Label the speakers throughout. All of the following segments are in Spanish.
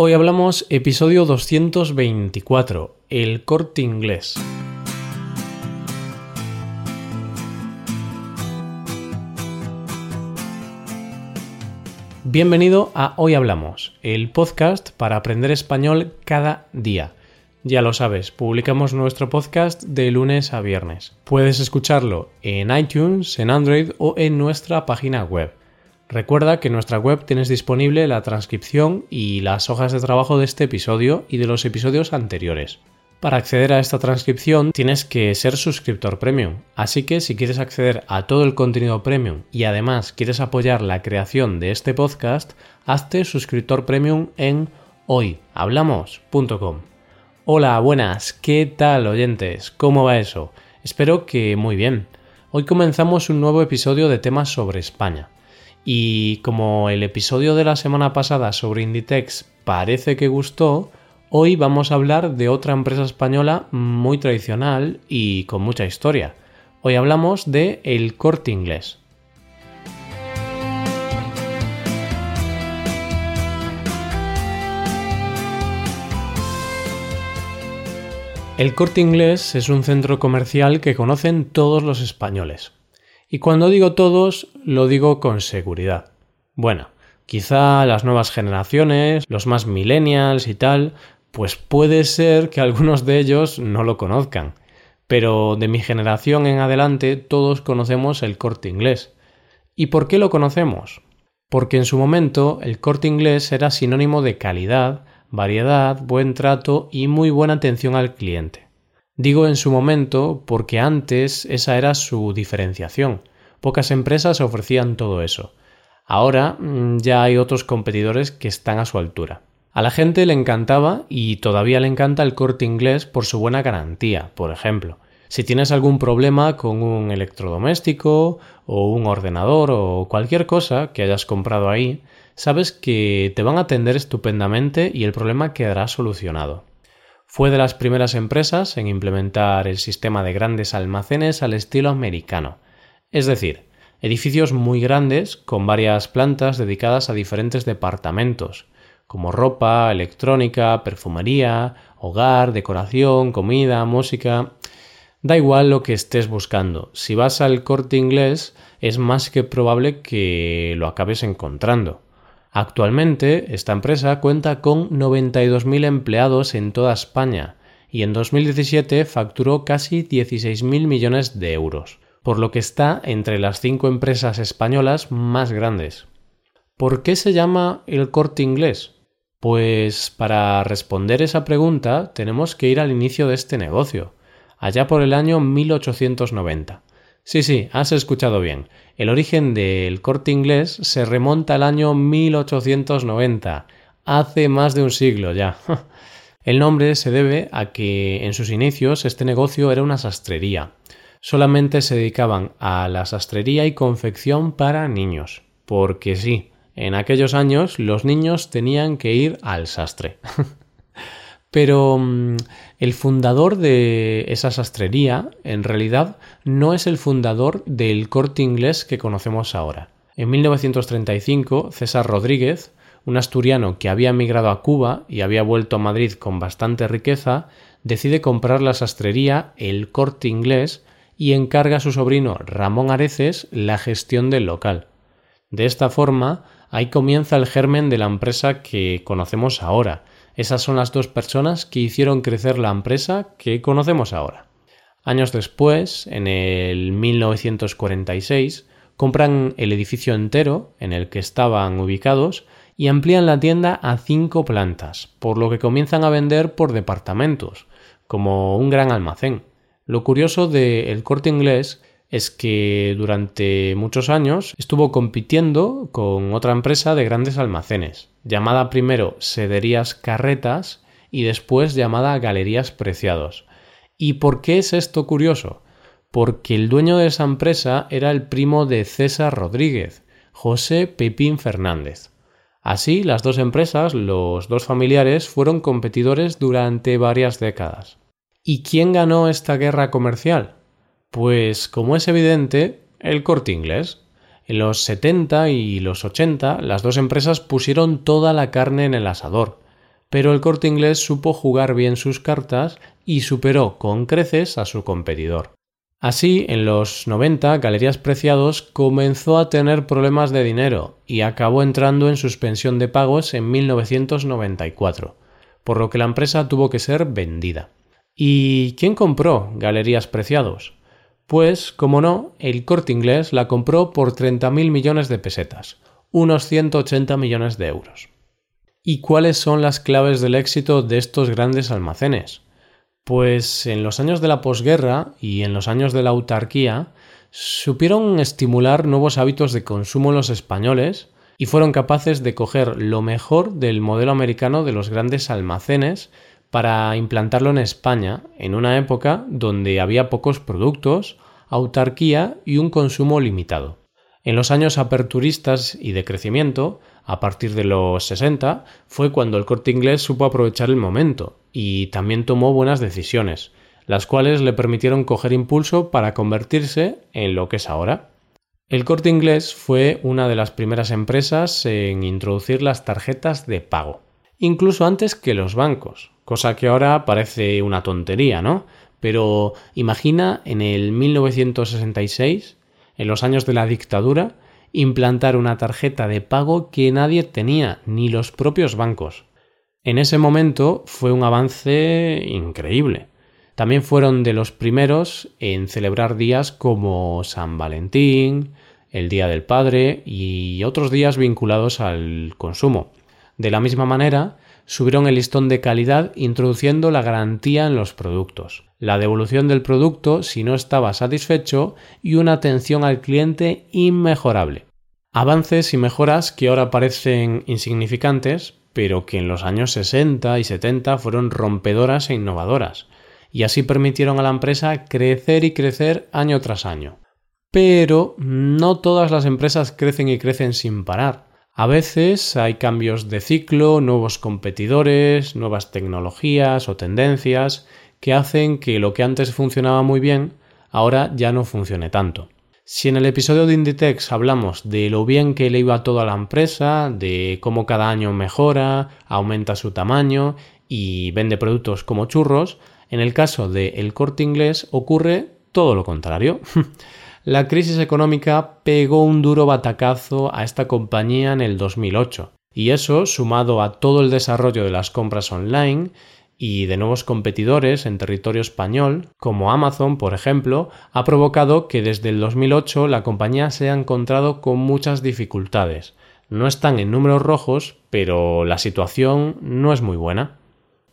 Speaker 1: Hoy hablamos episodio 224, el corte inglés. Bienvenido a Hoy Hablamos, el podcast para aprender español cada día. Ya lo sabes, publicamos nuestro podcast de lunes a viernes. Puedes escucharlo en iTunes, en Android o en nuestra página web Recuerda que en nuestra web tienes disponible la transcripción y las hojas de trabajo de este episodio y de los episodios anteriores. Para acceder a esta transcripción tienes que ser suscriptor premium, así que si quieres acceder a todo el contenido premium y además quieres apoyar la creación de este podcast, hazte suscriptor premium en hoyhablamos.com. Hola, buenas, ¿qué tal oyentes? ¿Cómo va eso? Espero que muy bien. Hoy comenzamos un nuevo episodio de temas sobre España. Y como el episodio de la semana pasada sobre Inditex parece que gustó, hoy vamos a hablar de otra empresa española muy tradicional y con mucha historia. Hoy hablamos de El Corte Inglés. El Corte Inglés es un centro comercial que conocen todos los españoles. Y cuando digo todos, lo digo con seguridad. Bueno, quizá las nuevas generaciones, los más millennials y tal, pues puede ser que algunos de ellos no lo conozcan. Pero de mi generación en adelante todos conocemos el corte inglés. ¿Y por qué lo conocemos? Porque en su momento el corte inglés era sinónimo de calidad, variedad, buen trato y muy buena atención al cliente. Digo en su momento porque antes esa era su diferenciación. Pocas empresas ofrecían todo eso. Ahora mm, ya hay otros competidores que están a su altura. A la gente le encantaba y todavía le encanta el corte inglés por su buena garantía, por ejemplo. Si tienes algún problema con un electrodoméstico o un ordenador o cualquier cosa que hayas comprado ahí, sabes que te van a atender estupendamente y el problema quedará solucionado. Fue de las primeras empresas en implementar el sistema de grandes almacenes al estilo americano, es decir, edificios muy grandes con varias plantas dedicadas a diferentes departamentos, como ropa, electrónica, perfumería, hogar, decoración, comida, música. Da igual lo que estés buscando. Si vas al corte inglés, es más que probable que lo acabes encontrando. Actualmente, esta empresa cuenta con 92.000 empleados en toda España y en 2017 facturó casi 16.000 millones de euros, por lo que está entre las cinco empresas españolas más grandes. ¿Por qué se llama el corte inglés? Pues para responder esa pregunta tenemos que ir al inicio de este negocio, allá por el año 1890. Sí, sí, has escuchado bien. El origen del corte inglés se remonta al año 1890, hace más de un siglo ya. El nombre se debe a que en sus inicios este negocio era una sastrería. Solamente se dedicaban a la sastrería y confección para niños. Porque sí, en aquellos años los niños tenían que ir al sastre. Pero mm, el fundador de esa sastrería, en realidad, no es el fundador del corte inglés que conocemos ahora. En 1935, César Rodríguez, un asturiano que había emigrado a Cuba y había vuelto a Madrid con bastante riqueza, decide comprar la sastrería El Corte Inglés y encarga a su sobrino Ramón Areces la gestión del local. De esta forma, ahí comienza el germen de la empresa que conocemos ahora, esas son las dos personas que hicieron crecer la empresa que conocemos ahora. Años después, en el 1946, compran el edificio entero en el que estaban ubicados y amplían la tienda a cinco plantas, por lo que comienzan a vender por departamentos, como un gran almacén. Lo curioso de Corte Inglés es que durante muchos años estuvo compitiendo con otra empresa de grandes almacenes, llamada primero Sederías Carretas y después llamada Galerías Preciados. ¿Y por qué es esto curioso? Porque el dueño de esa empresa era el primo de César Rodríguez, José Pepín Fernández. Así, las dos empresas, los dos familiares, fueron competidores durante varias décadas. ¿Y quién ganó esta guerra comercial? Pues como es evidente, el corte inglés. En los 70 y los 80 las dos empresas pusieron toda la carne en el asador. pero el corte inglés supo jugar bien sus cartas y superó con creces a su competidor. Así, en los 90, Galerías Preciados comenzó a tener problemas de dinero y acabó entrando en suspensión de pagos en 1994, por lo que la empresa tuvo que ser vendida. ¿Y quién compró Galerías Preciados? Pues, como no, el corte inglés la compró por 30.000 millones de pesetas, unos 180 millones de euros. ¿Y cuáles son las claves del éxito de estos grandes almacenes? Pues en los años de la posguerra y en los años de la autarquía supieron estimular nuevos hábitos de consumo en los españoles y fueron capaces de coger lo mejor del modelo americano de los grandes almacenes para implantarlo en España en una época donde había pocos productos, autarquía y un consumo limitado. En los años aperturistas y de crecimiento, a partir de los 60, fue cuando el corte inglés supo aprovechar el momento y también tomó buenas decisiones, las cuales le permitieron coger impulso para convertirse en lo que es ahora. El corte inglés fue una de las primeras empresas en introducir las tarjetas de pago, incluso antes que los bancos, cosa que ahora parece una tontería, ¿no? Pero imagina en el 1966 en los años de la dictadura, implantar una tarjeta de pago que nadie tenía, ni los propios bancos. En ese momento fue un avance increíble. También fueron de los primeros en celebrar días como San Valentín, el Día del Padre y otros días vinculados al consumo. De la misma manera, subieron el listón de calidad introduciendo la garantía en los productos, la devolución del producto si no estaba satisfecho y una atención al cliente inmejorable. Avances y mejoras que ahora parecen insignificantes, pero que en los años 60 y 70 fueron rompedoras e innovadoras, y así permitieron a la empresa crecer y crecer año tras año. Pero no todas las empresas crecen y crecen sin parar. A veces hay cambios de ciclo, nuevos competidores, nuevas tecnologías o tendencias que hacen que lo que antes funcionaba muy bien ahora ya no funcione tanto. Si en el episodio de Inditex hablamos de lo bien que le iba todo a la empresa, de cómo cada año mejora, aumenta su tamaño y vende productos como churros, en el caso de El Corte Inglés ocurre todo lo contrario. La crisis económica pegó un duro batacazo a esta compañía en el 2008, y eso, sumado a todo el desarrollo de las compras online y de nuevos competidores en territorio español, como Amazon, por ejemplo, ha provocado que desde el 2008 la compañía se ha encontrado con muchas dificultades. No están en números rojos, pero la situación no es muy buena.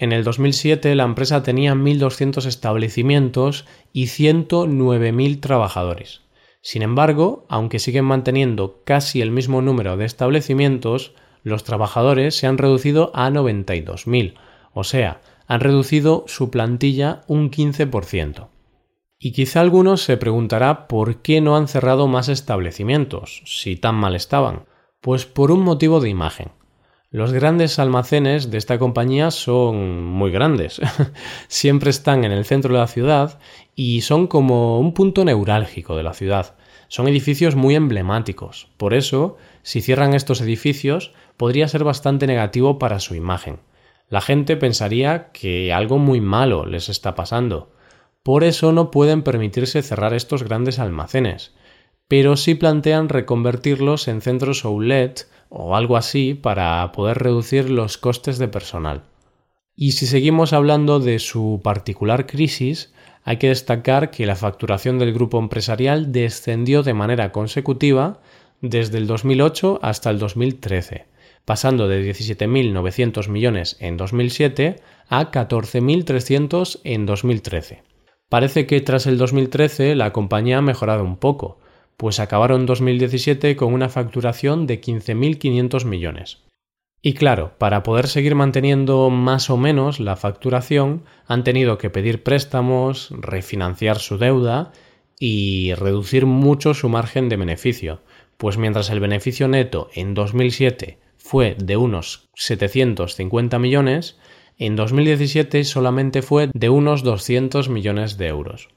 Speaker 1: En el 2007 la empresa tenía 1.200 establecimientos y 109.000 trabajadores. Sin embargo, aunque siguen manteniendo casi el mismo número de establecimientos, los trabajadores se han reducido a 92.000, o sea, han reducido su plantilla un 15%. Y quizá alguno se preguntará por qué no han cerrado más establecimientos, si tan mal estaban. Pues por un motivo de imagen. Los grandes almacenes de esta compañía son muy grandes. Siempre están en el centro de la ciudad y son como un punto neurálgico de la ciudad. Son edificios muy emblemáticos. Por eso, si cierran estos edificios, podría ser bastante negativo para su imagen. La gente pensaría que algo muy malo les está pasando. Por eso no pueden permitirse cerrar estos grandes almacenes. Pero sí plantean reconvertirlos en centros outlet o algo así para poder reducir los costes de personal. Y si seguimos hablando de su particular crisis, hay que destacar que la facturación del grupo empresarial descendió de manera consecutiva desde el 2008 hasta el 2013, pasando de 17.900 millones en 2007 a 14.300 en 2013. Parece que tras el 2013 la compañía ha mejorado un poco, pues acabaron 2017 con una facturación de 15.500 millones. Y claro, para poder seguir manteniendo más o menos la facturación, han tenido que pedir préstamos, refinanciar su deuda y reducir mucho su margen de beneficio, pues mientras el beneficio neto en 2007 fue de unos 750 millones, en 2017 solamente fue de unos 200 millones de euros.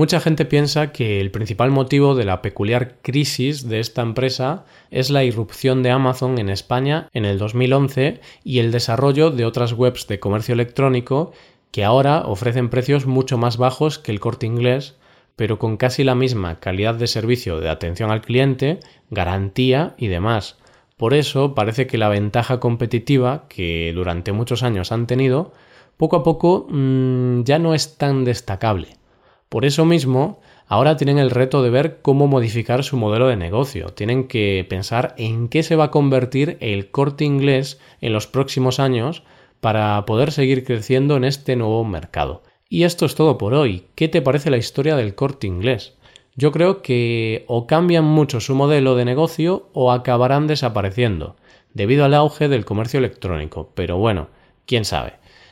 Speaker 1: Mucha gente piensa que el principal motivo de la peculiar crisis de esta empresa es la irrupción de Amazon en España en el 2011 y el desarrollo de otras webs de comercio electrónico que ahora ofrecen precios mucho más bajos que el corte inglés, pero con casi la misma calidad de servicio de atención al cliente, garantía y demás. Por eso parece que la ventaja competitiva que durante muchos años han tenido, poco a poco mmm, ya no es tan destacable. Por eso mismo, ahora tienen el reto de ver cómo modificar su modelo de negocio. Tienen que pensar en qué se va a convertir el corte inglés en los próximos años para poder seguir creciendo en este nuevo mercado. Y esto es todo por hoy. ¿Qué te parece la historia del corte inglés? Yo creo que o cambian mucho su modelo de negocio o acabarán desapareciendo, debido al auge del comercio electrónico. Pero bueno, quién sabe.